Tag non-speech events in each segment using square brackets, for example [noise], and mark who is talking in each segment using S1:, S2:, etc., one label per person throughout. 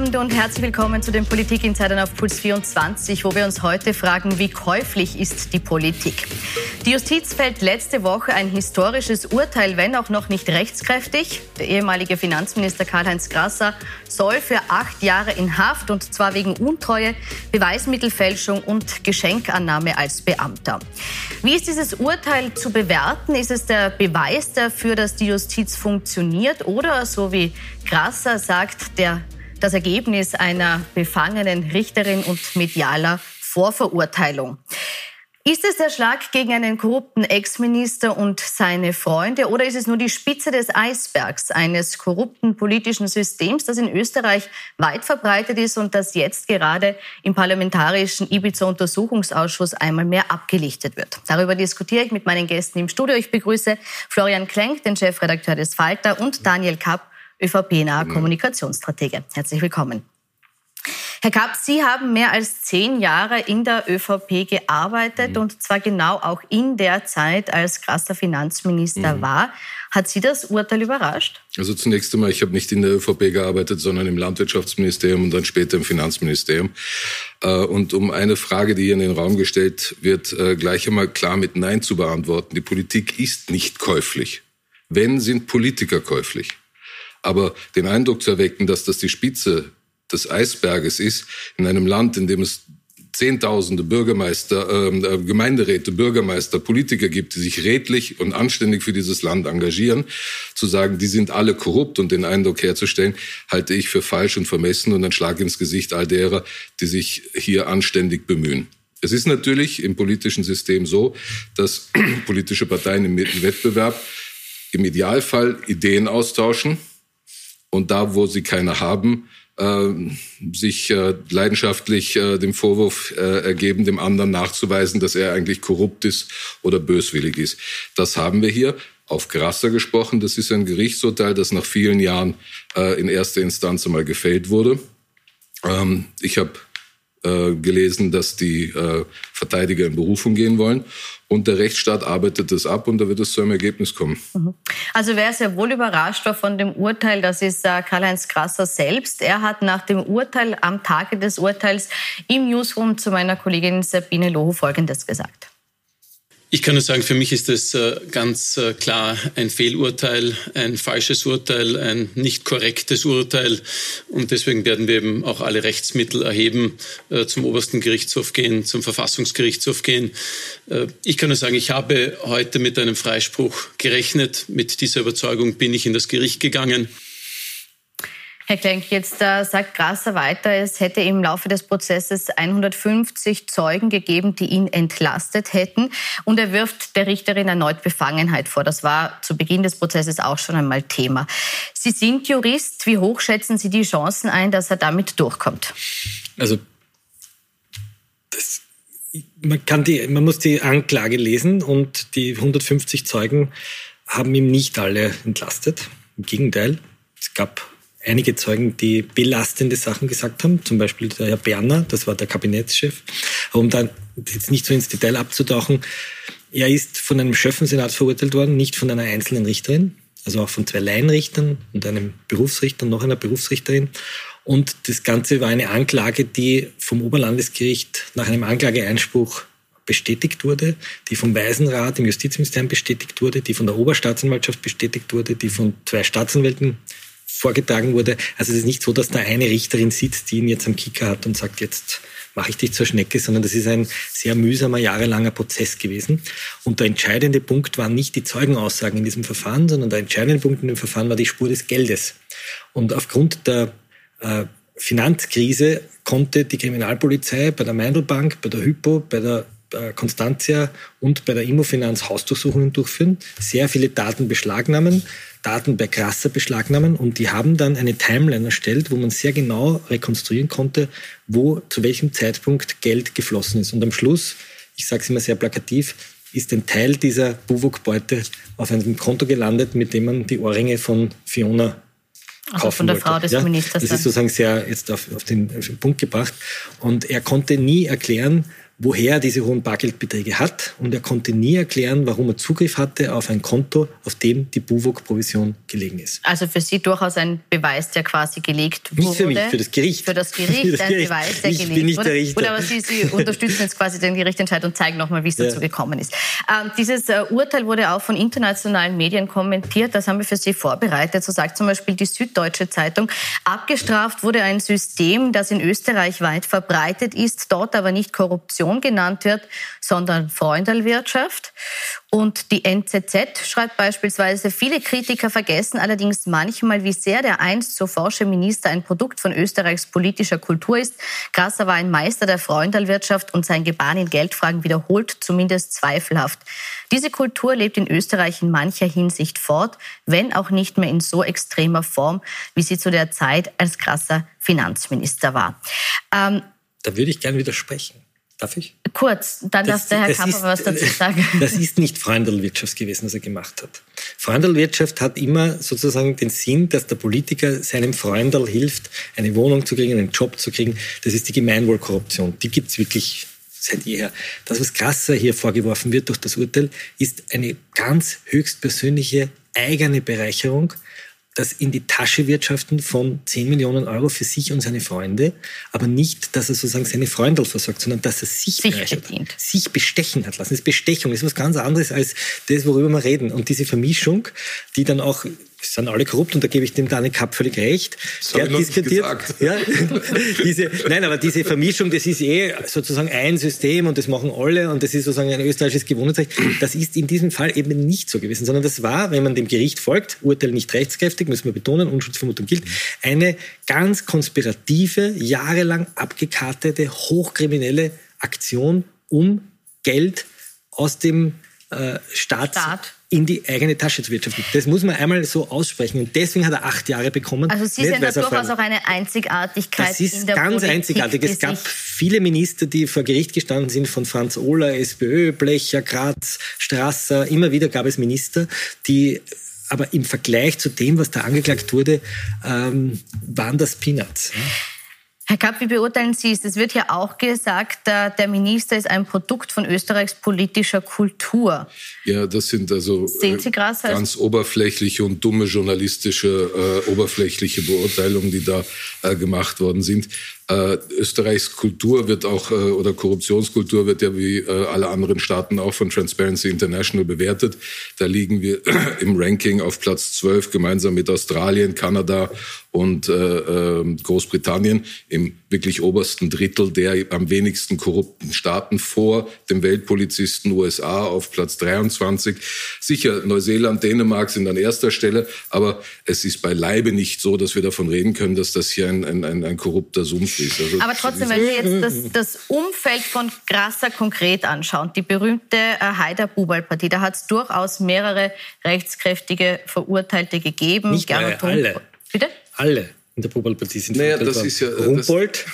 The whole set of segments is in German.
S1: Abend und herzlich willkommen zu den Politik-Insidern auf Puls 24, wo wir uns heute fragen, wie käuflich ist die Politik? Die Justiz fällt letzte Woche ein historisches Urteil, wenn auch noch nicht rechtskräftig. Der ehemalige Finanzminister Karl-Heinz Grasser soll für acht Jahre in Haft und zwar wegen Untreue, Beweismittelfälschung und Geschenkannahme als Beamter. Wie ist dieses Urteil zu bewerten? Ist es der Beweis dafür, dass die Justiz funktioniert oder, so wie Grasser sagt, der das Ergebnis einer befangenen Richterin und medialer Vorverurteilung. Ist es der Schlag gegen einen korrupten Ex-Minister und seine Freunde oder ist es nur die Spitze des Eisbergs eines korrupten politischen Systems, das in Österreich weit verbreitet ist und das jetzt gerade im parlamentarischen Ibiza-Untersuchungsausschuss einmal mehr abgelichtet wird? Darüber diskutiere ich mit meinen Gästen im Studio. Ich begrüße Florian Klenk, den Chefredakteur des Falter, und Daniel Kapp, ÖVP-naher Kommunikationsstratege. Herzlich willkommen. Herr Kapp, Sie haben mehr als zehn Jahre in der ÖVP gearbeitet mhm. und zwar genau auch in der Zeit, als Grasser Finanzminister mhm. war. Hat Sie das Urteil überrascht?
S2: Also zunächst einmal, ich habe nicht in der ÖVP gearbeitet, sondern im Landwirtschaftsministerium und dann später im Finanzministerium. Äh, und um eine Frage, die hier in den Raum gestellt wird, äh, gleich einmal klar mit Nein zu beantworten. Die Politik ist nicht käuflich. Wenn, sind Politiker käuflich. Aber den Eindruck zu erwecken, dass das die Spitze des Eisberges ist, in einem Land, in dem es Zehntausende Bürgermeister, ähm, äh, Gemeinderäte, Bürgermeister, Politiker gibt, die sich redlich und anständig für dieses Land engagieren, zu sagen, die sind alle korrupt und den Eindruck herzustellen, halte ich für falsch und vermessen und ein Schlag ins Gesicht all derer, die sich hier anständig bemühen. Es ist natürlich im politischen System so, dass [clears throat] politische Parteien im Wettbewerb im Idealfall Ideen austauschen, und da, wo sie keine haben, äh, sich äh, leidenschaftlich äh, dem Vorwurf äh, ergeben, dem anderen nachzuweisen, dass er eigentlich korrupt ist oder böswillig ist. Das haben wir hier. Auf Grasser gesprochen, das ist ein Gerichtsurteil, das nach vielen Jahren in erster Instanz einmal gefällt wurde. Ähm, ich habe äh, gelesen, dass die äh, Verteidiger in Berufung gehen wollen. Und der Rechtsstaat arbeitet das ab und da wird es zu einem Ergebnis kommen. Mhm.
S1: Also wer sehr wohl überrascht war von dem Urteil, das ist äh, Karl-Heinz Grasser selbst. Er hat nach dem Urteil, am Tage des Urteils im Newsroom zu meiner Kollegin Sabine Loho Folgendes gesagt.
S3: Ich kann nur sagen, für mich ist es äh, ganz äh, klar ein Fehlurteil, ein falsches Urteil, ein nicht korrektes Urteil. Und deswegen werden wir eben auch alle Rechtsmittel erheben, äh, zum obersten Gerichtshof gehen, zum Verfassungsgerichtshof gehen. Ich kann nur sagen, ich habe heute mit einem Freispruch gerechnet. Mit dieser Überzeugung bin ich in das Gericht gegangen.
S1: Herr Klenk, jetzt äh, sagt Grasser weiter, es hätte im Laufe des Prozesses 150 Zeugen gegeben, die ihn entlastet hätten. Und er wirft der Richterin erneut Befangenheit vor. Das war zu Beginn des Prozesses auch schon einmal Thema. Sie sind Jurist. Wie hoch schätzen Sie die Chancen ein, dass er damit durchkommt?
S4: Also, das, man, kann die, man muss die Anklage lesen und die 150 Zeugen haben ihm nicht alle entlastet. Im Gegenteil, es gab einige Zeugen, die belastende Sachen gesagt haben, zum Beispiel der Herr Berner, das war der Kabinettschef. Um dann jetzt nicht so ins Detail abzutauchen, er ist von einem Schöffensenat verurteilt worden, nicht von einer einzelnen Richterin, also auch von zwei Laienrichtern und einem Berufsrichter und noch einer Berufsrichterin. Und das Ganze war eine Anklage, die vom Oberlandesgericht nach einem Anklageeinspruch bestätigt wurde, die vom Waisenrat im Justizministerium bestätigt wurde, die von der Oberstaatsanwaltschaft bestätigt wurde, die von zwei Staatsanwälten vorgetragen wurde. Also es ist nicht so, dass da eine Richterin sitzt, die ihn jetzt am Kicker hat und sagt, jetzt mache ich dich zur Schnecke, sondern das ist ein sehr mühsamer, jahrelanger Prozess gewesen. Und der entscheidende Punkt waren nicht die Zeugenaussagen in diesem Verfahren, sondern der entscheidende Punkt in dem Verfahren war die Spur des Geldes. Und aufgrund der äh, Finanzkrise konnte die Kriminalpolizei bei der Meindelbank, bei der Hypo, bei der äh, Constantia und bei der Immofinanz Hausdurchsuchungen durchführen, sehr viele Daten beschlagnahmen, Daten bei Krasser beschlagnahmen und die haben dann eine Timeline erstellt, wo man sehr genau rekonstruieren konnte, wo zu welchem Zeitpunkt Geld geflossen ist. Und am Schluss, ich sage es immer sehr plakativ, ist ein Teil dieser Buwok-Beute auf einem Konto gelandet, mit dem man die Ohrringe von Fiona also von der wollte. Frau des ja, Ministers. Das ist sozusagen sehr jetzt auf, auf den Punkt gebracht. Und er konnte nie erklären, woher er diese hohen Bargeldbeträge hat und er konnte nie erklären, warum er Zugriff hatte auf ein Konto, auf dem die Buwok-Provision gelegen ist.
S1: Also für Sie durchaus ein Beweis, der quasi gelegt
S4: wurde. Nicht für mich, für das Gericht.
S1: Für das [laughs] Gericht, für das ein Gericht. Beweis, der
S4: ich
S1: gelegt
S4: bin nicht
S1: wurde.
S4: Der Richter.
S1: Gut, aber Sie, Sie [laughs] unterstützen jetzt quasi den Gerichtsentscheid und zeigen nochmal, wie es dazu ja. gekommen ist. Ähm, dieses äh, Urteil wurde auch von internationalen Medien kommentiert. Das haben wir für Sie vorbereitet. So sagt zum Beispiel die Süddeutsche Zeitung, abgestraft wurde ein System, das in Österreich weit verbreitet ist, dort aber nicht Korruption genannt wird, sondern Freundelwirtschaft. Und die NZZ schreibt beispielsweise, viele Kritiker vergessen allerdings manchmal, wie sehr der einst so forsche Minister ein Produkt von Österreichs politischer Kultur ist. Grasser war ein Meister der Freundelwirtschaft und sein Gebaren in Geldfragen wiederholt zumindest zweifelhaft. Diese Kultur lebt in Österreich in mancher Hinsicht fort, wenn auch nicht mehr in so extremer Form, wie sie zu der Zeit als Grasser Finanzminister war.
S4: Ähm, da würde ich gern widersprechen. Darf ich?
S1: Kurz, dann das, darf der Herr Kapper was dazu sagen. [laughs]
S4: Das ist nicht Freundelwirtschaft gewesen, was er gemacht hat. Freundelwirtschaft hat immer sozusagen den Sinn, dass der Politiker seinem Freundel hilft, eine Wohnung zu kriegen, einen Job zu kriegen. Das ist die Gemeinwohlkorruption. Die gibt's wirklich seit jeher. Das, was krasser hier vorgeworfen wird durch das Urteil, ist eine ganz höchstpersönliche eigene Bereicherung das in die Tasche wirtschaften von 10 Millionen Euro für sich und seine Freunde, aber nicht, dass er sozusagen seine Freunde versorgt, sondern dass er sich, sich bedient. sich bestechen hat lassen. Das ist Bestechung, das ist was ganz anderes als das, worüber wir reden. Und diese Vermischung, die dann auch sind alle korrupt und da gebe ich dem Daniel Kapp völlig recht.
S2: Das der hat diskutiert. [laughs]
S4: Ja, diese, nein, aber diese Vermischung, das ist eh sozusagen ein System und das machen alle und das ist sozusagen ein österreichisches Gewohnheitsrecht. Das ist in diesem Fall eben nicht so gewesen, sondern das war, wenn man dem Gericht folgt, Urteil nicht rechtskräftig, müssen wir betonen, Unschutzvermutung gilt, eine ganz konspirative, jahrelang abgekartete, hochkriminelle Aktion, um Geld aus dem äh, Staat,
S1: Staat
S4: in die eigene Tasche zu wirtschaften. Das muss man einmal so aussprechen. Und deswegen hat er acht Jahre bekommen.
S1: Also Sie sehen da durchaus auch eine Einzigartigkeit
S4: Das ist ganz
S1: Politik,
S4: einzigartig. Es gab viele Minister, die vor Gericht gestanden sind, von Franz Ohler, SPÖ, Blecher, Graz, Strasser. Immer wieder gab es Minister, die aber im Vergleich zu dem, was da angeklagt wurde, ähm, waren das Peanuts.
S1: Herr Kapp, wie beurteilen Sie es? Es wird ja auch gesagt, der Minister ist ein Produkt von Österreichs politischer Kultur.
S2: Ja, das sind also
S1: Sie krass,
S2: ganz oberflächliche und dumme journalistische, äh, oberflächliche Beurteilungen, die da äh, gemacht worden sind. Äh, Österreichs Kultur wird auch, äh, oder Korruptionskultur wird ja wie äh, alle anderen Staaten auch von Transparency International bewertet. Da liegen wir [clears throat] im Ranking auf Platz 12 gemeinsam mit Australien, Kanada und äh, äh, Großbritannien im wirklich obersten Drittel der am wenigsten korrupten Staaten vor dem Weltpolizisten USA auf Platz 23. Sicher, Neuseeland, Dänemark sind an erster Stelle, aber es ist beileibe nicht so, dass wir davon reden können, dass das hier ein, ein, ein, ein korrupter Sumpf ist.
S1: Also, aber trotzdem, wenn wir jetzt das, das Umfeld von Grasser konkret anschauen, die berühmte äh, Haider-Bubal-Partie, da hat es durchaus mehrere rechtskräftige Verurteilte gegeben.
S4: Nicht mehr, alle.
S1: Bitte?
S4: Alle in der Bubal-Partie sind
S2: naja, das ist ja,
S4: Rumpold,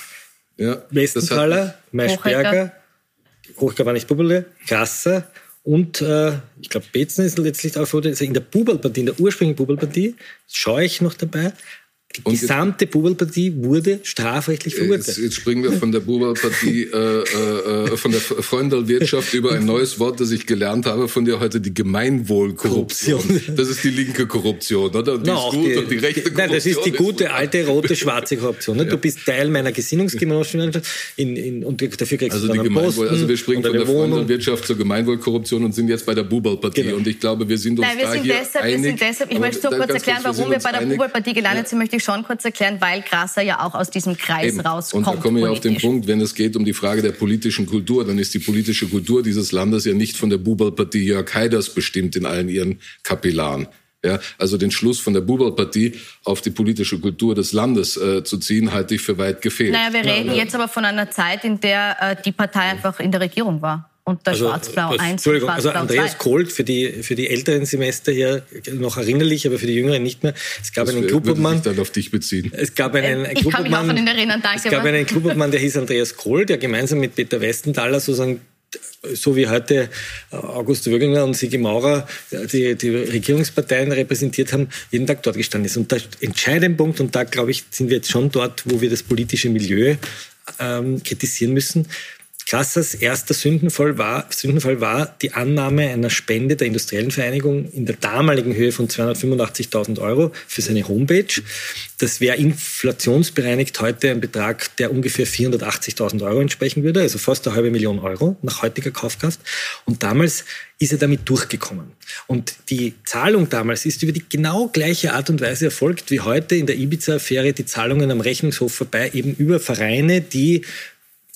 S2: ja,
S4: Westenthaler, Maischberger, Hochger war nicht Bubble, Grasser und äh, ich glaube Betzen ist letztlich auch also in der Bubal-Partie, in der ursprünglichen Bubal-Partie, schaue ich noch dabei, die und gesamte Buberlpartie wurde strafrechtlich verurteilt.
S2: Jetzt, jetzt, springen wir von der Buberlpartie, äh, äh, äh, von der Freundelwirtschaft über ein neues Wort, das ich gelernt habe von dir heute, die Gemeinwohlkorruption. Das ist die linke Korruption, oder? Und die
S4: no,
S2: ist gut
S4: die,
S2: und die rechte Korruption.
S4: Nein, das ist die gute, alte, rote, schwarze Korruption. Ne? Du bist Teil meiner Gesinnungsgemeinschaft in, in, und dafür kriegst
S2: also
S4: du
S2: die Gemeinwohl, Also wir springen von der Freundelwirtschaft zur Gemeinwohlkorruption und sind jetzt bei der Buberlpartie. Genau. Und ich glaube, wir sind uns
S1: Nein, wir
S2: da
S1: sind
S2: hier
S1: deshalb,
S2: einig.
S1: Wir sind deshalb, ich möchte so kurz erklären, warum wir bei der Buberlpartie gelandet sind, möchte ich schon kurz erklären, weil Grasser ja auch aus diesem Kreis Eben. rauskommt.
S2: Und da kommen wir auf den Punkt, wenn es geht um die Frage der politischen Kultur, dann ist die politische Kultur dieses Landes ja nicht von der Buberlpartie Jörg Haiders bestimmt in allen ihren Kapillaren. Ja, also den Schluss von der Buberlpartie auf die politische Kultur des Landes äh, zu ziehen, halte ich für weit gefehlt.
S1: Naja, wir reden ja, jetzt aber von einer Zeit, in der äh, die Partei einfach in der Regierung war und der also, Schwarz-Blau 1
S4: Entschuldigung, also Andreas Kolt für die, für die älteren Semester hier noch erinnerlich, aber für die jüngeren nicht mehr. Es gab das einen Klubobmann.
S2: dann auf dich beziehen.
S4: Es gab einen,
S1: äh, ich kann mich auch von ihn erinnern, danke.
S4: Es gab einen Klubobmann, der hieß Andreas Kohl, der gemeinsam mit Peter Westenthaler sozusagen so wie heute August Wöginger und Sigi Maurer die, die Regierungsparteien repräsentiert haben, jeden Tag dort gestanden ist. Und der entscheidende Punkt, und da glaube ich, sind wir jetzt schon dort, wo wir das politische Milieu ähm, kritisieren müssen, Grassers erster Sündenfall war, Sündenfall war die Annahme einer Spende der Industriellen Vereinigung in der damaligen Höhe von 285.000 Euro für seine Homepage. Das wäre inflationsbereinigt heute ein Betrag, der ungefähr 480.000 Euro entsprechen würde, also fast eine halbe Million Euro nach heutiger Kaufkraft. Und damals ist er damit durchgekommen. Und die Zahlung damals ist über die genau gleiche Art und Weise erfolgt wie heute in der Ibiza-Affäre die Zahlungen am Rechnungshof vorbei, eben über Vereine, die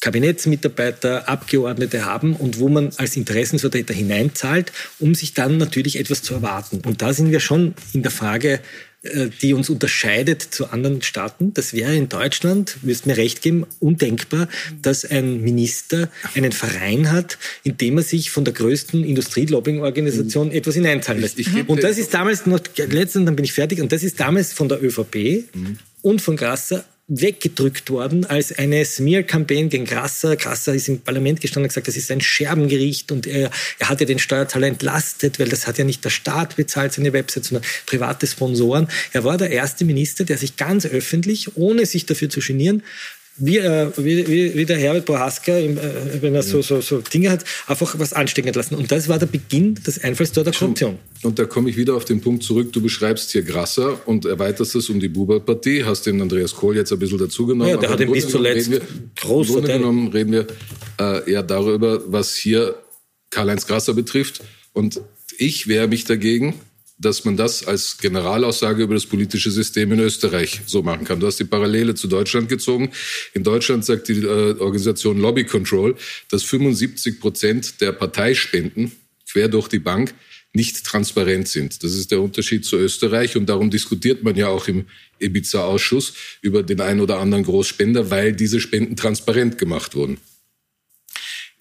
S4: Kabinettsmitarbeiter, Abgeordnete haben und wo man als Interessensvertreter hineinzahlt, um sich dann natürlich etwas zu erwarten. Und da sind wir schon in der Frage, äh, die uns unterscheidet zu anderen Staaten. Das wäre in Deutschland, wirst mir recht geben, undenkbar, dass ein Minister einen Verein hat, in dem er sich von der größten Industrielobbying-Organisation mhm. etwas hineinzahlen lässt. Und das ist damals noch, letztens, dann bin ich fertig, und das ist damals von der ÖVP mhm. und von Grasser weggedrückt worden als eine Smear-Campaign gegen Grasser. Grasser ist im Parlament gestanden und gesagt, das ist ein Scherbengericht und er, er hat ja den Steuerzahler entlastet, weil das hat ja nicht der Staat bezahlt, seine Website, sondern private Sponsoren. Er war der erste Minister, der sich ganz öffentlich, ohne sich dafür zu genieren, wie, äh, wie, wie, wie der Herbert Bohaska, äh, wenn er so, so, so Dinge hat, einfach was anstecken lassen. Und das war der Beginn des Einfallstors der Korruption.
S2: Und da komme ich wieder auf den Punkt zurück, du beschreibst hier Grasser und erweiterst es um die Buber-Partie, hast den Andreas Kohl jetzt ein bisschen dazugenommen.
S4: Ja, der hat ihn bis zuletzt wir, groß Im
S2: Grunde genommen reden wir äh, eher darüber, was hier Karl-Heinz Grasser betrifft. Und ich wehre mich dagegen, dass man das als Generalaussage über das politische System in Österreich so machen kann. Du hast die Parallele zu Deutschland gezogen. In Deutschland sagt die äh, Organisation Lobby Control, dass 75 Prozent der Parteispenden quer durch die Bank nicht transparent sind. Das ist der Unterschied zu Österreich und darum diskutiert man ja auch im Ibiza-Ausschuss über den einen oder anderen Großspender, weil diese Spenden transparent gemacht wurden.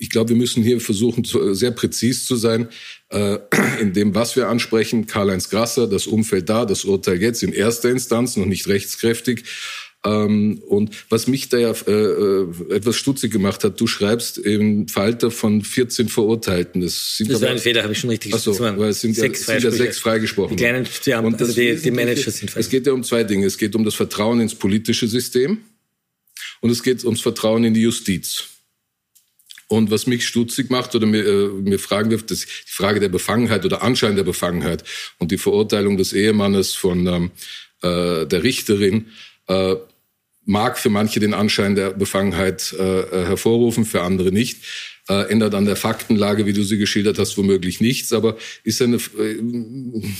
S2: Ich glaube, wir müssen hier versuchen, sehr präzis zu sein äh, [clears throat] in dem, was wir ansprechen. Karl-Heinz Grasser, das Umfeld da, das Urteil jetzt in erster Instanz, noch nicht rechtskräftig. Ähm, und was mich da ja äh, äh, etwas stutzig gemacht hat, du schreibst im Falter von 14 Verurteilten.
S4: Das, sind das war ein Fehler, habe ich schon richtig
S2: gesagt. So, weil es sind, sechs ja, sind ja sechs freigesprochen.
S4: Die kleinen, die, haben, also die, die Manager sind
S2: Es geht ja um zwei Dinge. Es geht um das Vertrauen ins politische System und es geht ums Vertrauen in die Justiz. Und was mich stutzig macht oder mir, äh, mir fragen wirft, ist die Frage der Befangenheit oder Anschein der Befangenheit und die Verurteilung des Ehemannes von ähm, äh, der Richterin äh, mag für manche den Anschein der Befangenheit äh, äh hervorrufen, für andere nicht. Äh, ändert an der Faktenlage, wie du sie geschildert hast, womöglich nichts, aber ist eine, äh,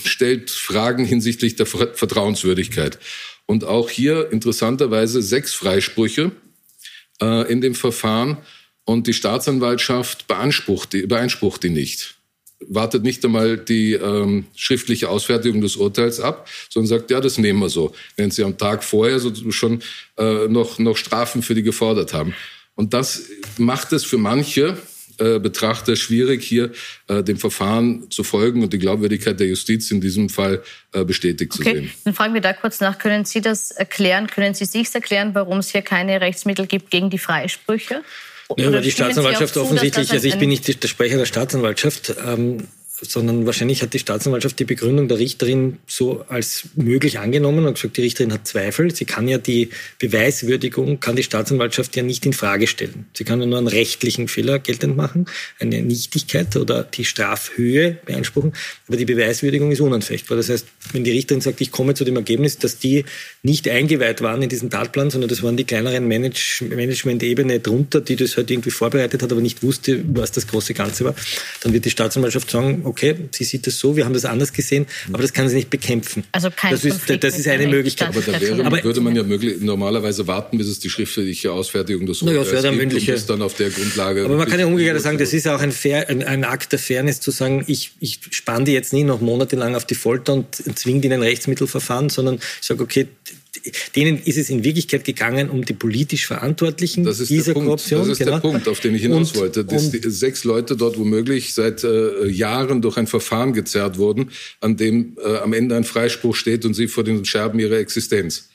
S2: stellt Fragen hinsichtlich der Vertrauenswürdigkeit. Und auch hier interessanterweise sechs Freisprüche äh, in dem Verfahren und die Staatsanwaltschaft beansprucht die, beansprucht die nicht. Wartet nicht einmal die ähm, schriftliche Ausfertigung des Urteils ab, sondern sagt, ja, das nehmen wir so. Wenn sie am Tag vorher so schon äh, noch, noch Strafen für die gefordert haben. Und das macht es für manche äh, Betrachter schwierig, hier äh, dem Verfahren zu folgen und die Glaubwürdigkeit der Justiz in diesem Fall äh, bestätigt okay. zu sehen.
S1: Dann fragen wir da kurz nach. Können Sie das erklären? Können Sie sich erklären, warum es hier keine Rechtsmittel gibt gegen die Freisprüche?
S4: Ja, weil die Staatsanwaltschaft zu, offensichtlich, also ich bin nicht der Sprecher der Staatsanwaltschaft, ähm, sondern wahrscheinlich hat die Staatsanwaltschaft die Begründung der Richterin so als möglich angenommen und gesagt, die Richterin hat Zweifel. Sie kann ja die Beweiswürdigung, kann die Staatsanwaltschaft ja nicht in Frage stellen. Sie kann ja nur einen rechtlichen Fehler geltend machen, eine Nichtigkeit oder die Strafhöhe beanspruchen, aber die Beweiswürdigung ist unanfechtbar. Das heißt, wenn die Richterin sagt, ich komme zu dem Ergebnis, dass die nicht eingeweiht waren in diesen Tatplan, sondern das waren die kleineren Manage Management-Ebene drunter, die das halt irgendwie vorbereitet hat, aber nicht wusste, was das große Ganze war, dann wird die Staatsanwaltschaft sagen, okay, sie sieht das so, wir haben das anders gesehen, aber das kann sie nicht bekämpfen.
S1: Also kein
S4: das ist, das ist eine Möglichkeit.
S2: Aber da wäre, aber, würde man ja möglich, normalerweise warten, bis es die schriftliche Ausfertigung des
S4: Urteils naja, gibt mündliche.
S2: und dann auf der Grundlage...
S4: Aber man kann ja umgekehrt sagen, das ist auch ein, Fair, ein, ein, Akt der Fairness zu sagen, ich, ich spanne die jetzt nie noch monatelang auf die Folter und zwinge die in ein Rechtsmittelverfahren, sondern ich sage, okay, denen ist es in Wirklichkeit gegangen um die politisch Verantwortlichen
S2: das ist dieser Korruption. Das ist genau. der Punkt, auf den ich hinaus und, wollte. Dass die sechs Leute dort womöglich seit äh, Jahren durch ein Verfahren gezerrt wurden, an dem äh, am Ende ein Freispruch steht und sie vor den Scherben ihrer Existenz.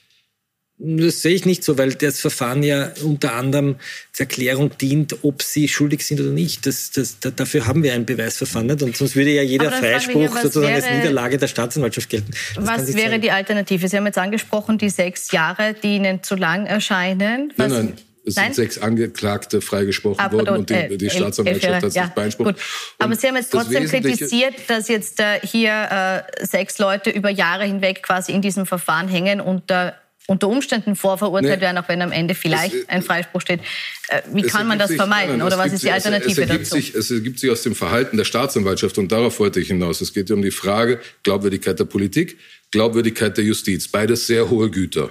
S4: Das sehe ich nicht so, weil das Verfahren ja unter anderem zur Erklärung dient, ob sie schuldig sind oder nicht. Das, das, da, dafür haben wir ein Beweisverfahren nicht. Und sonst würde ja jeder Freispruch hier, sozusagen wäre, als Niederlage der Staatsanwaltschaft gelten.
S1: Das was wäre sein. die Alternative? Sie haben jetzt angesprochen, die sechs Jahre, die Ihnen zu lang erscheinen.
S2: Was nein, nein. es Nein? sind sechs Angeklagte freigesprochen ah, worden und die, äh, die Staatsanwaltschaft hat sich ja, beansprucht.
S1: Aber Sie haben jetzt trotzdem kritisiert, dass jetzt äh, hier äh, sechs Leute über Jahre hinweg quasi in diesem Verfahren hängen und äh, unter Umständen vorverurteilt nee, werden, auch wenn am Ende vielleicht es, ein Freispruch steht. Äh, wie kann man das sich, vermeiden? Nein, oder was ist die Alternative
S2: es, es dazu? Sich, es ergibt sich aus dem Verhalten der Staatsanwaltschaft und darauf wollte ich hinaus. Es geht um die Frage Glaubwürdigkeit der Politik, Glaubwürdigkeit der Justiz. Beides sehr hohe Güter.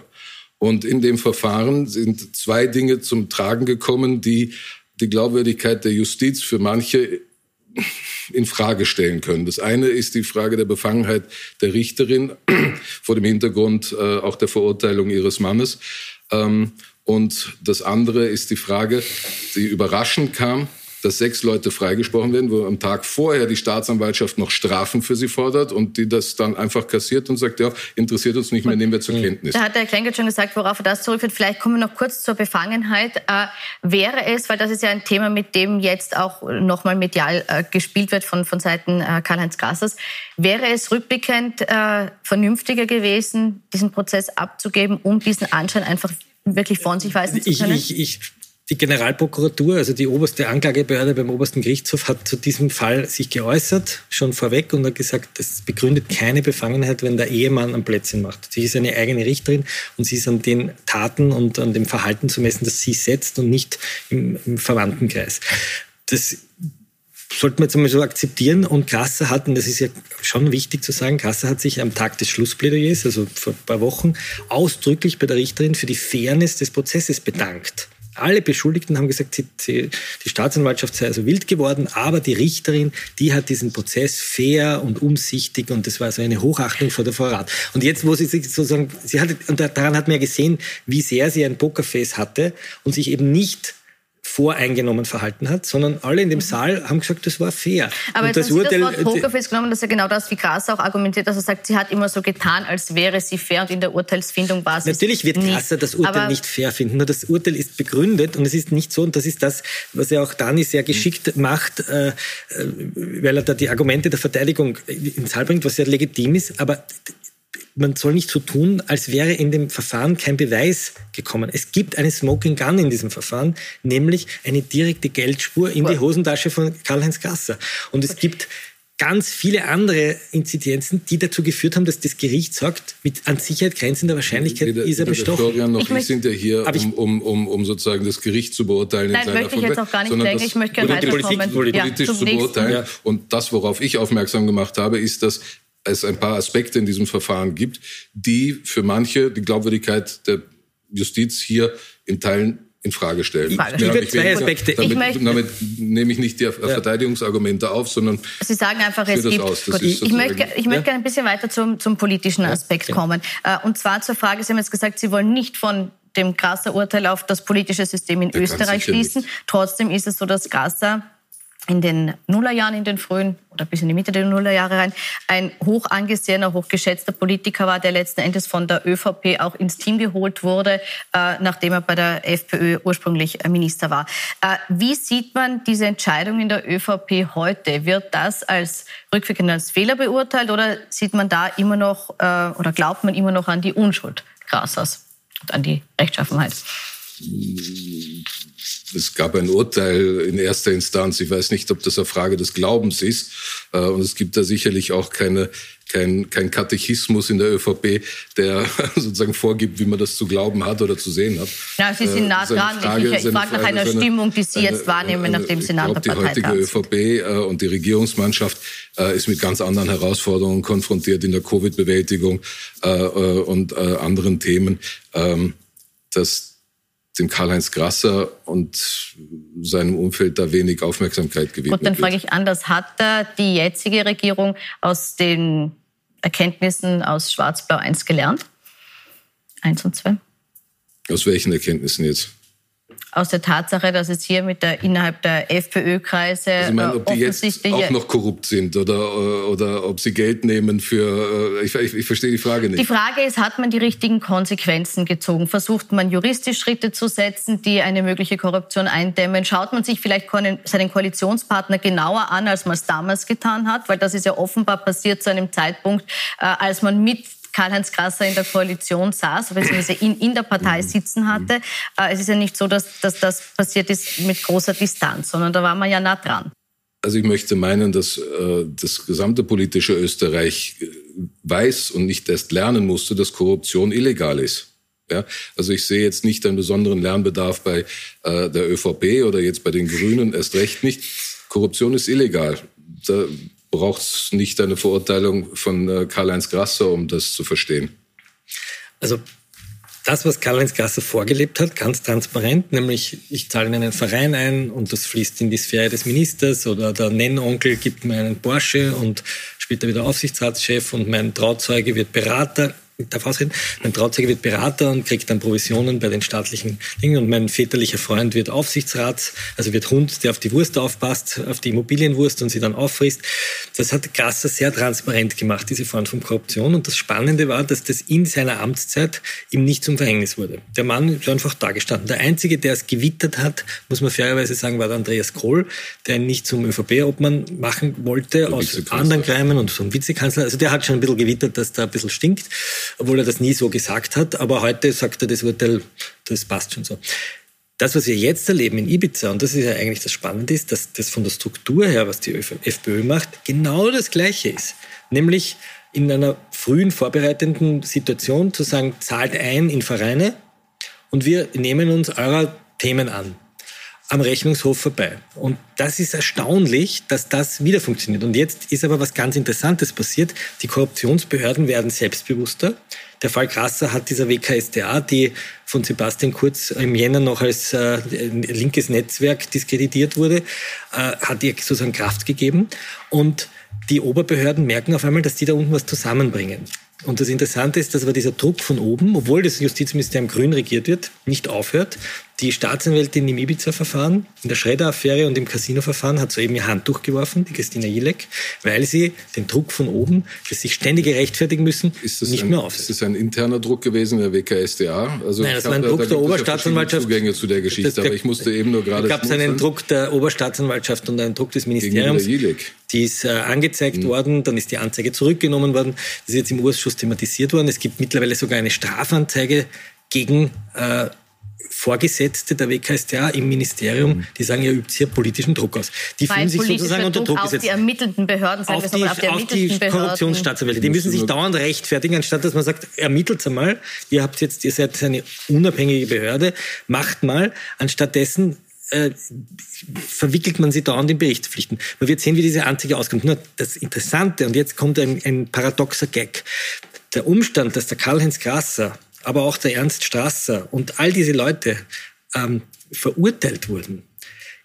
S2: Und in dem Verfahren sind zwei Dinge zum Tragen gekommen, die die Glaubwürdigkeit der Justiz für manche in Frage stellen können. Das eine ist die Frage der Befangenheit der Richterin [clears throat] vor dem Hintergrund äh, auch der Verurteilung ihres Mannes. Ähm, und das andere ist die Frage, die überraschend kam, dass sechs Leute freigesprochen werden, wo am Tag vorher die Staatsanwaltschaft noch Strafen für sie fordert und die das dann einfach kassiert und sagt, ja, interessiert uns nicht mehr, nehmen wir zur Kenntnis.
S1: Da hat der Kleingeld schon gesagt, worauf er das zurückführt. Vielleicht kommen wir noch kurz zur Befangenheit. Äh, wäre es, weil das ist ja ein Thema, mit dem jetzt auch nochmal medial äh, gespielt wird von, von Seiten äh, Karl-Heinz Gassers, wäre es rückblickend äh, vernünftiger gewesen, diesen Prozess abzugeben, um diesen Anschein einfach wirklich von sich weisen zu können?
S4: Ich, ich, ich die Generalprokuratur, also die oberste Anklagebehörde beim obersten Gerichtshof, hat zu diesem Fall sich geäußert, schon vorweg, und hat gesagt, das begründet keine Befangenheit, wenn der Ehemann am Plätzchen macht. Sie ist eine eigene Richterin und sie ist an den Taten und an dem Verhalten zu messen, das sie setzt und nicht im, im Verwandtenkreis. Das sollte man jetzt einmal so akzeptieren. Und Krasser hat, und das ist ja schon wichtig zu sagen, Krasser hat sich am Tag des Schlussplädoyers, also vor ein paar Wochen, ausdrücklich bei der Richterin für die Fairness des Prozesses bedankt. Alle Beschuldigten haben gesagt, die Staatsanwaltschaft sei also wild geworden, aber die Richterin, die hat diesen Prozess fair und umsichtig und das war so eine Hochachtung vor der Vorrat. Und jetzt, wo sie sich sozusagen, sie hatte, und daran hat man ja gesehen, wie sehr sie ein Pokerface hatte und sich eben nicht voreingenommen verhalten hat, sondern alle in dem mhm. Saal haben gesagt, das war fair.
S1: Aber und das haben Urteil, Sie das Wort Poker festgenommen, dass er genau das, wie Grass auch argumentiert, dass er sagt, sie hat immer so getan, als wäre sie fair und in der Urteilsfindung war
S4: sie Natürlich wird Grasser das Urteil Aber nicht fair finden, nur das Urteil ist begründet und es ist nicht so, und das ist das, was er auch Dani sehr geschickt macht, äh, äh weil er da die Argumente der Verteidigung ins Saal bringt, was sehr legitim ist, aber man soll nicht so tun, als wäre in dem Verfahren kein Beweis gekommen. Es gibt eine Smoking Gun in diesem Verfahren, nämlich eine direkte Geldspur in die Hosentasche von Karl-Heinz Gasser. Und es gibt ganz viele andere Inzidenzen, die dazu geführt haben, dass das Gericht sagt, mit an Sicherheit grenzender Wahrscheinlichkeit weder, ist er bestochen.
S2: Florian noch ich, ich sind ja hier, um, um, um, um sozusagen das Gericht zu beurteilen.
S1: Nein, in möchte ich jetzt auch gar nicht denken. Ich möchte gerne
S2: weiterkommen. Politik, politisch ja, zu beurteilen. Ja. Und das, worauf ich aufmerksam gemacht habe, ist, dass es ein paar Aspekte in diesem Verfahren gibt, die für manche die Glaubwürdigkeit der Justiz hier in Teilen in Frage stellen.
S4: Frage. Ich ich zwei Aspekte.
S2: Damit, ich damit nehme ich nicht die Verteidigungsargumente auf, sondern
S1: Sie sagen einfach, es gibt. ich möchte, ich möchte gerne ein bisschen weiter zum, zum politischen Aspekt ja. kommen. Äh, und zwar zur Frage, Sie haben jetzt gesagt, Sie wollen nicht von dem Grasser Urteil auf das politische System in Der Österreich schließen. Nicht. Trotzdem ist es so, dass Grasser in den Nullerjahren, in den frühen oder bis in die Mitte der Nullerjahre rein, ein hoch angesehener, hochgeschätzter Politiker war, der letzten Endes von der ÖVP auch ins Team geholt wurde, äh, nachdem er bei der FPÖ ursprünglich Minister war. Äh, wie sieht man diese Entscheidung in der ÖVP heute? Wird das als rückwirkend als Fehler beurteilt oder sieht man da immer noch äh, oder glaubt man immer noch an die Unschuld Grasers und an die Rechtschaffenheit?
S2: Es gab ein Urteil in erster Instanz. Ich weiß nicht, ob das eine Frage des Glaubens ist. Äh, und es gibt da sicherlich auch keine, kein, kein Katechismus in der ÖVP, der [laughs] sozusagen vorgibt, wie man das zu glauben hat oder zu sehen hat.
S1: Ja, Sie sind nah äh, dran. Frage, ich, ich frage nach einer Stimmung, die Sie jetzt wahrnehmen, nachdem Sie nach der
S2: Partei Die heutige ÖVP äh, und die Regierungsmannschaft ist mit ganz anderen Herausforderungen konfrontiert in der Covid-Bewältigung und anderen Themen. Ähm, dass dem Karl-Heinz Grasser und seinem Umfeld da wenig Aufmerksamkeit gewidmet
S1: Gut, dann frage ich anders. Hat da die jetzige Regierung aus den Erkenntnissen aus Schwarz-Blau 1 gelernt? Eins und zwei?
S2: Aus welchen Erkenntnissen jetzt?
S1: Aus der Tatsache, dass es hier mit der innerhalb der FPÖ-Kreise also
S2: ich meine, ob die jetzt auch noch korrupt sind oder oder ob sie Geld nehmen für äh, ich, ich, ich verstehe die Frage nicht.
S1: Die Frage ist, hat man die richtigen Konsequenzen gezogen? Versucht man juristisch Schritte zu setzen, die eine mögliche Korruption eindämmen? Schaut man sich vielleicht seinen Koalitionspartner genauer an, als man es damals getan hat, weil das ist ja offenbar passiert zu einem Zeitpunkt, äh, als man mit Karl-Heinz Grasser in der Koalition saß, beziehungsweise in, in der Partei mhm. sitzen hatte. Äh, es ist ja nicht so, dass, dass das passiert ist mit großer Distanz, sondern da war man ja nah dran.
S2: Also ich möchte meinen, dass äh, das gesamte politische Österreich äh, weiß und nicht erst lernen musste, dass Korruption illegal ist. Ja, also ich sehe jetzt nicht einen besonderen Lernbedarf bei äh, der ÖVP oder jetzt bei den Grünen, erst recht nicht. Korruption ist illegal. Da braucht es nicht eine Verurteilung von äh, Karl-Heinz Grasser, um das zu verstehen.
S4: Also das, was Karl-Heinz Grasser vorgelebt hat, ganz transparent, nämlich ich zahle in einen Verein ein und das fließt in die Sphäre des Ministers oder der Nennonkel gibt mir einen Porsche und später wieder Aufsichtsratschef und mein Trauzeuge wird Berater darf ausreden, mein Trauzeuge wird Berater und kriegt dann Provisionen bei den staatlichen Dingen und mein väterlicher Freund wird Aufsichtsrat, also wird Hund, der auf die Wurst aufpasst, auf die Immobilienwurst und sie dann auffrisst. Das hat Grasser sehr transparent gemacht, diese Form von Korruption. Und das Spannende war, dass das in seiner Amtszeit ihm nicht zum Verhängnis wurde. Der Mann ist einfach da gestanden. Der Einzige, der es gewittert hat, muss man fairerweise sagen, war der Andreas Kohl, der ihn nicht zum ÖVP-Obmann machen wollte, der aus anderen Kreimen und zum Vizekanzler. Also der hat schon ein bisschen gewittert, dass da ein bisschen stinkt obwohl er das nie so gesagt hat. Aber heute sagt er das Urteil, das passt schon so. Das, was wir jetzt erleben in Ibiza, und das ist ja eigentlich das Spannende, ist, dass das von der Struktur her, was die FPÖ macht, genau das Gleiche ist. Nämlich in einer frühen vorbereitenden Situation zu sagen, zahlt ein in Vereine und wir nehmen uns eurer Themen an am Rechnungshof vorbei. Und das ist erstaunlich, dass das wieder funktioniert. Und jetzt ist aber was ganz Interessantes passiert. Die Korruptionsbehörden werden selbstbewusster. Der Fall Grasser hat dieser WKSDA, die von Sebastian Kurz im Jänner noch als äh, linkes Netzwerk diskreditiert wurde, äh, hat ihr sozusagen Kraft gegeben. Und die Oberbehörden merken auf einmal, dass die da unten was zusammenbringen. Und das Interessante ist, dass aber dieser Druck von oben, obwohl das Justizministerium grün regiert wird, nicht aufhört. Die Staatsanwältin im Ibiza-Verfahren, in der Schredder-Affäre und im Casino-Verfahren hat soeben ihr Handtuch geworfen, die Christina Jilek, weil sie den Druck von oben, dass sich ständig rechtfertigen müssen, nicht
S2: ein,
S4: mehr aufhört.
S2: Ist das ein interner Druck gewesen der WKSDA?
S4: Also Nein, das war ein Druck da, der Oberstaatsanwaltschaft.
S2: Zugänge zu der Geschichte, das, der, aber ich musste eben nur gerade.
S4: Da gab es einen Druck der Oberstaatsanwaltschaft und einen Druck des Ministeriums. Die ist äh, angezeigt mhm. worden, dann ist die Anzeige zurückgenommen worden. Das ist jetzt im Urschuss thematisiert worden. Es gibt mittlerweile sogar eine Strafanzeige gegen äh, Vorgesetzte der WKStA im Ministerium, mhm. die sagen, ihr übt hier politischen Druck aus. Die
S1: Weil fühlen sich sozusagen unter Druck gesetzt. Auf die ermittelnden Behörden,
S4: sagen auf die, auf die, auf die Korruptionsstaatsanwälte. Die müssen sich dauernd rechtfertigen, anstatt dass man sagt, ermittelt einmal, ihr habt jetzt, ihr seid eine unabhängige Behörde, macht mal, anstatt dessen äh, verwickelt man sie dauernd in Berichtspflichten. Man wird sehen, wie diese Anzeige auskommt. Nur das Interessante, und jetzt kommt ein, ein paradoxer Gag. Der Umstand, dass der Karl-Heinz Grasser aber auch der Ernst Strasser und all diese Leute ähm, verurteilt wurden,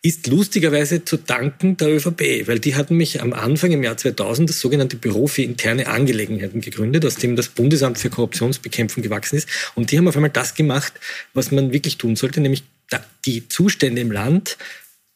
S4: ist lustigerweise zu danken der ÖVP, weil die hatten mich am Anfang im Jahr 2000 das sogenannte Büro für interne Angelegenheiten gegründet, aus dem das Bundesamt für Korruptionsbekämpfung gewachsen ist. Und die haben auf einmal das gemacht, was man wirklich tun sollte, nämlich die Zustände im Land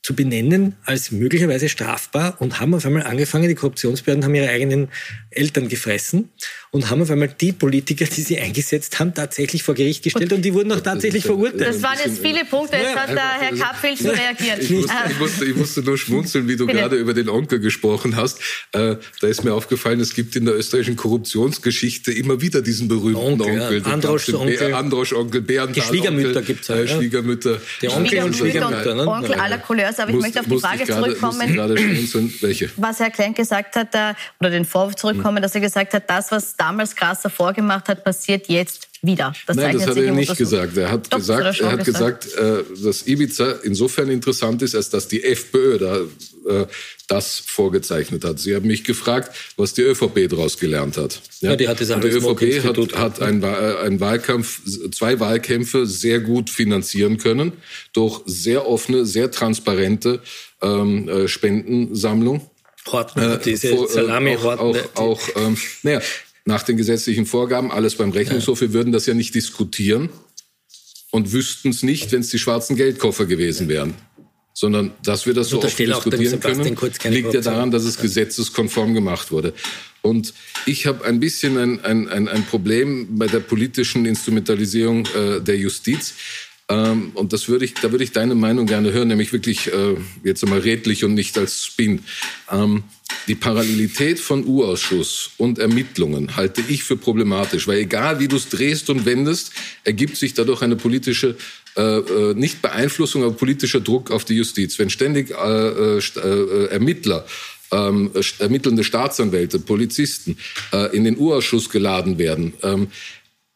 S4: zu benennen als möglicherweise strafbar und haben auf einmal angefangen, die Korruptionsbehörden haben ihre eigenen Eltern gefressen und haben auf einmal die Politiker, die sie eingesetzt haben, tatsächlich vor Gericht gestellt und, und die wurden auch tatsächlich verurteilt.
S1: Das waren jetzt viele Punkte, jetzt hat der Herr Kappel schon reagiert.
S2: Ich musste, ich, musste, ich musste, nur schmunzeln, wie du Bitte. gerade über den Onkel gesprochen hast. Äh, da ist mir aufgefallen, es gibt in der österreichischen Korruptionsgeschichte immer wieder diesen berühmten Onkel.
S4: Onkel ja. Androsch Onkel.
S2: Androsch Onkel,
S4: Bärenthal Schwiegermütter gibt es
S2: ja. Schwiegermütter.
S1: Der Onkel und Schwiegermütter. Ne? Onkel aller Couleurs Couleurs, aber ich möchte auf die Frage zurückkommen, [clears throat] was Herr Klein gesagt hat, oder den Vorwurf zurückkommen, hm. dass er gesagt hat, das, was damals Grasser vorgemacht hat, passiert jetzt wieder.
S2: Das Nein, das hat er nicht gesagt. Er hat Doch, gesagt, er hat gesagt, äh, dass Ibiza insofern interessant ist, als dass die FPÖ da äh, das vorgezeichnet hat. Sie haben mich gefragt, was die ÖVP daraus gelernt hat.
S4: Ja, ja die hat das die
S2: ÖVP hat, hat einen, einen Wahlkampf, zwei Wahlkämpfe sehr gut finanzieren können durch sehr offene, sehr transparente ähm, äh, Spendensammlung.
S4: Horten, äh, diese Salami-Horten.
S2: Auch, auch, auch ähm, naja, nach den gesetzlichen Vorgaben, alles beim Rechnungshof. Wir würden das ja nicht diskutieren und wüssten es nicht, wenn es die schwarzen Geldkoffer gewesen wären. Sondern dass wir das so oft diskutieren können, liegt ja daran, dass es gesetzeskonform gemacht wurde. Und ich habe ein bisschen ein, ein, ein, ein Problem bei der politischen Instrumentalisierung äh, der Justiz. Ähm, und das würde ich, da würde ich deine Meinung gerne hören, nämlich wirklich äh, jetzt einmal redlich und nicht als Spin. Ähm, die Parallelität von U-Ausschuss und Ermittlungen halte ich für problematisch, weil egal wie du es drehst und wendest, ergibt sich dadurch eine politische äh, äh nicht Beeinflussung, aber politischer Druck auf die Justiz. Wenn ständig äh, äh, äh Ermittler ähm, ermittelnde Staatsanwälte, Polizisten äh, in den U-Ausschuss geladen werden, ähm,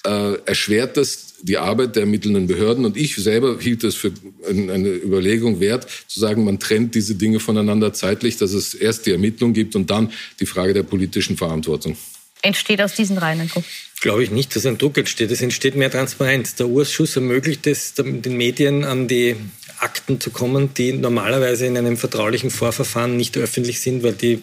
S2: äh, erschwert das die Arbeit der ermittelnden Behörden. Und ich selber hielt es für eine Überlegung wert, zu sagen, man trennt diese Dinge voneinander zeitlich, dass es erst die Ermittlung gibt und dann die Frage der politischen Verantwortung.
S1: Entsteht aus diesen Reihen Druck?
S4: Glaube ich nicht, dass ein Druck entsteht. Es entsteht mehr Transparenz. Der Urschuss ermöglicht es den Medien an die Akten zu kommen, die normalerweise in einem vertraulichen Vorverfahren nicht öffentlich sind, weil die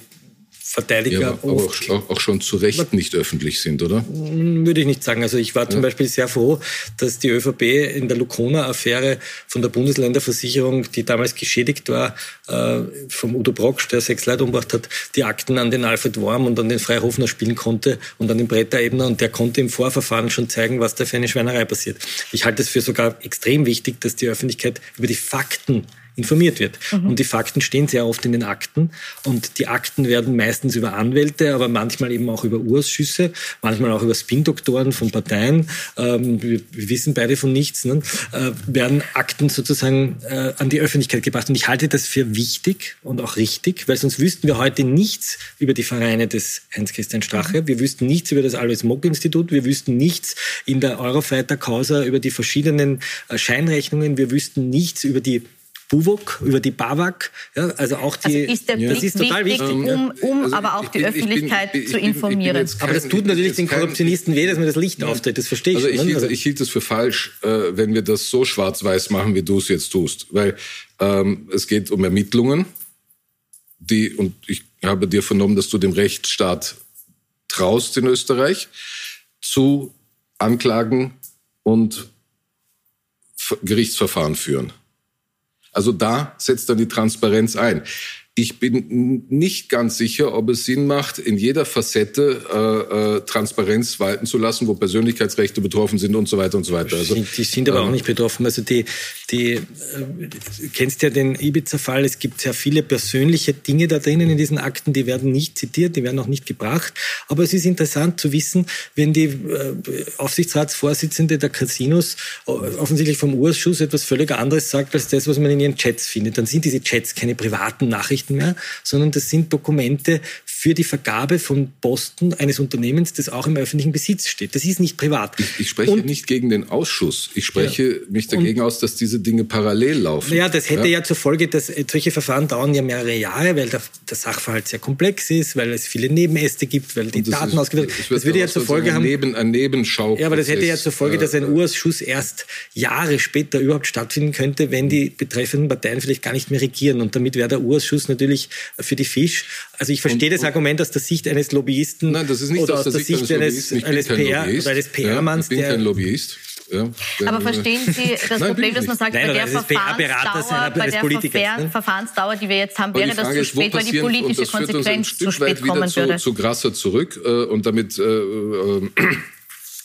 S4: Verteidiger ja,
S2: aber auch, auch, schon zu Recht nicht öffentlich sind, oder?
S4: Würde ich nicht sagen. Also ich war zum ja. Beispiel sehr froh, dass die ÖVP in der Lukona-Affäre von der Bundesländerversicherung, die damals geschädigt war, äh, vom Udo Brocksch, der sechs Leute umgebracht hat, die Akten an den Alfred Worm und an den Freihofner spielen konnte und an den Bretter Ebner und der konnte im Vorverfahren schon zeigen, was da für eine Schweinerei passiert. Ich halte es für sogar extrem wichtig, dass die Öffentlichkeit über die Fakten informiert wird. Mhm. Und die Fakten stehen sehr oft in den Akten. Und die Akten werden meistens über Anwälte, aber manchmal eben auch über Urschüsse, manchmal auch über Spin-Doktoren von Parteien, ähm, wir, wir, wissen beide von nichts, ne? äh, werden Akten sozusagen äh, an die Öffentlichkeit gebracht. Und ich halte das für wichtig und auch richtig, weil sonst wüssten wir heute nichts über die Vereine des Heinz-Christian Strache. Mhm. Wir wüssten nichts über das Alois Mock-Institut. Wir wüssten nichts in der Eurofighter-Causa über die verschiedenen äh, Scheinrechnungen. Wir wüssten nichts über die BUWOG, über die BAWAG. Ja, also auch die,
S1: also ist der Blick das ist total wichtig, um, um also aber auch die bin, Öffentlichkeit bin, zu informieren.
S4: Kein, aber das tut natürlich den Korruptionisten weh, dass man das Licht ja. auftritt. Das verstehe
S2: ich.
S4: Also
S2: ich, hielt, also ich hielt es für falsch, äh, wenn wir das so schwarz-weiß machen, wie du es jetzt tust. Weil ähm, es geht um Ermittlungen, die, und ich habe dir vernommen, dass du dem Rechtsstaat traust in Österreich, zu Anklagen und Gerichtsverfahren führen. Also da setzt dann die Transparenz ein. Ich bin nicht ganz sicher, ob es Sinn macht, in jeder Facette äh, äh, Transparenz walten zu lassen, wo Persönlichkeitsrechte betroffen sind und so weiter und so weiter.
S4: Also, die sind aber ähm, auch nicht betroffen. Also die, die äh, kennst ja den Ibiza-Fall. Es gibt sehr viele persönliche Dinge da drinnen in diesen Akten, die werden nicht zitiert, die werden auch nicht gebracht. Aber es ist interessant zu wissen, wenn die äh, Aufsichtsratsvorsitzende der Casinos äh, offensichtlich vom Urschuss etwas völlig anderes sagt als das, was man in ihren Chats findet, dann sind diese Chats keine privaten Nachrichten Nachrichten mehr, sondern das sind Dokumente für die Vergabe von Posten eines Unternehmens, das auch im öffentlichen Besitz steht. Das ist nicht privat.
S2: Ich, ich spreche und, nicht gegen den Ausschuss. Ich spreche ja. mich dagegen und, aus, dass diese Dinge parallel laufen.
S4: Ja, das hätte ja, ja zur Folge, dass äh, solche Verfahren dauern ja mehrere Jahre, weil der, der Sachverhalt sehr komplex ist, weil es viele Nebenäste gibt, weil die Daten ausgewählt werden. Das,
S2: das würde ja zur Folge haben. Neben, ein Nebenschau.
S4: Ja, aber das hätte ja zur Folge, dass ein Urausschuss erst Jahre später überhaupt stattfinden könnte, wenn die betreffenden Parteien vielleicht gar nicht mehr regieren. Und damit wäre der Urausschuss natürlich für die Fisch. Also ich verstehe und, das Argument aus der Sicht eines Lobbyisten
S2: Nein, das ist nicht
S4: oder aus der, Sicht, Sicht eines, eines, PR, oder eines PR-Manns.
S2: Ja, ich bin kein Lobbyist.
S1: Ja, Aber verstehen Sie das Nein, Problem, dass man sagt, Nein, bei der, Verfahrensdauer, bei der Verfahren, ne? Verfahrensdauer, die wir jetzt haben, wäre das zu spät, weil die politische Konsequenz zu spät kommen würde?
S2: Zu, zu Grasser zurück äh, und damit äh, äh,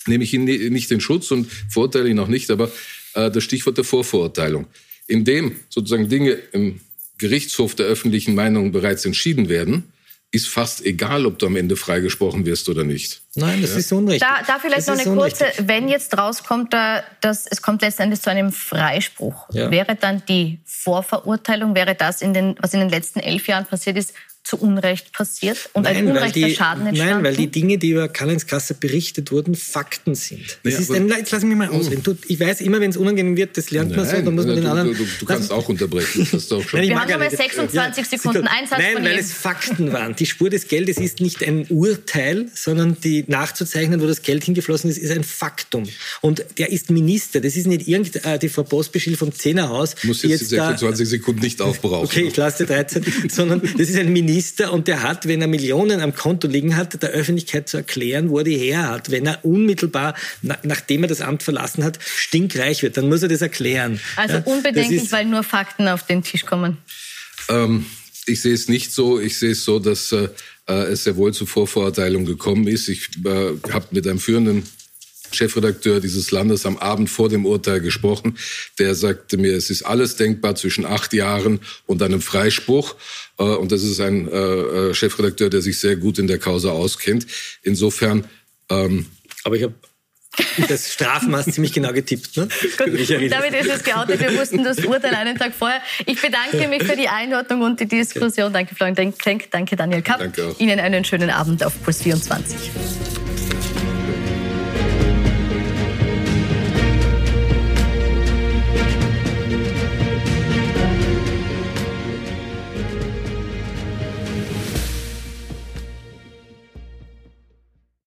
S2: nehme ich Ihnen nicht den Schutz und verurteile ihn auch nicht, aber äh, das Stichwort der Vorverurteilung. Indem sozusagen Dinge im Gerichtshof der öffentlichen Meinung bereits entschieden werden, ist fast egal, ob du am Ende freigesprochen wirst oder nicht.
S4: Nein, das ja? ist unrichtig.
S1: Da, da vielleicht das noch eine kurze, wenn jetzt rauskommt, dass es kommt letztendlich zu einem Freispruch, ja. wäre dann die Vorverurteilung, wäre das, in den, was in den letzten elf Jahren passiert ist, zu Unrecht passiert und nein, ein unrechter die, Schaden entstanden?
S4: Nein, weil die Dinge, die über Karl-Heinz berichtet wurden, Fakten sind. Das naja, ist ein, jetzt lass mich mal ausreden. Du, ich weiß immer, wenn es unangenehm wird, das lernt nein, man so, dann muss man den
S2: du,
S4: anderen...
S2: Du, du kannst auch unterbrechen. Das
S1: auch [laughs] schon. Wir haben schon mal 26 ja, Sekunden Einsatz
S4: Nein, weil es Fakten waren. Die Spur des Geldes ist nicht ein Urteil, sondern die nachzuzeichnen, wo das Geld hingeflossen ist, ist ein Faktum. Und der ist Minister. Das ist nicht irgend äh, die Frau Postbeschil vom Zehnerhaus.
S2: Du musst jetzt, die 26 da, Sekunden nicht aufbrauchen.
S4: Okay, ich lasse 13. [laughs] sondern das ist ein Minister und der hat wenn er Millionen am Konto liegen hat, der Öffentlichkeit zu erklären, wo er die her hat. Wenn er unmittelbar, na, nachdem er das Amt verlassen hat, stinkreich wird, dann muss er das erklären.
S1: Also ja, unbedenklich, weil nur Fakten auf den Tisch kommen.
S2: Ähm, ich sehe es nicht so. Ich sehe es so, dass äh, es sehr wohl zu Vorverurteilung gekommen ist. Ich äh, habe mit einem führenden Chefredakteur dieses Landes am Abend vor dem Urteil gesprochen. Der sagte mir, es ist alles denkbar zwischen acht Jahren und einem Freispruch. Äh, und das ist ein äh, Chefredakteur, der sich sehr gut in der Causa auskennt. Insofern.
S4: Ähm, Aber ich habe das Strafmaß [laughs] ziemlich genau getippt. Ne?
S1: Gut, damit ist es geoutet. Wir wussten das Urteil einen Tag vorher. Ich bedanke mich für die Einordnung und die Diskussion. Danke, Florian Klenk. Danke, Daniel Kapp. Danke auch. Ihnen einen schönen Abend auf Puls 24.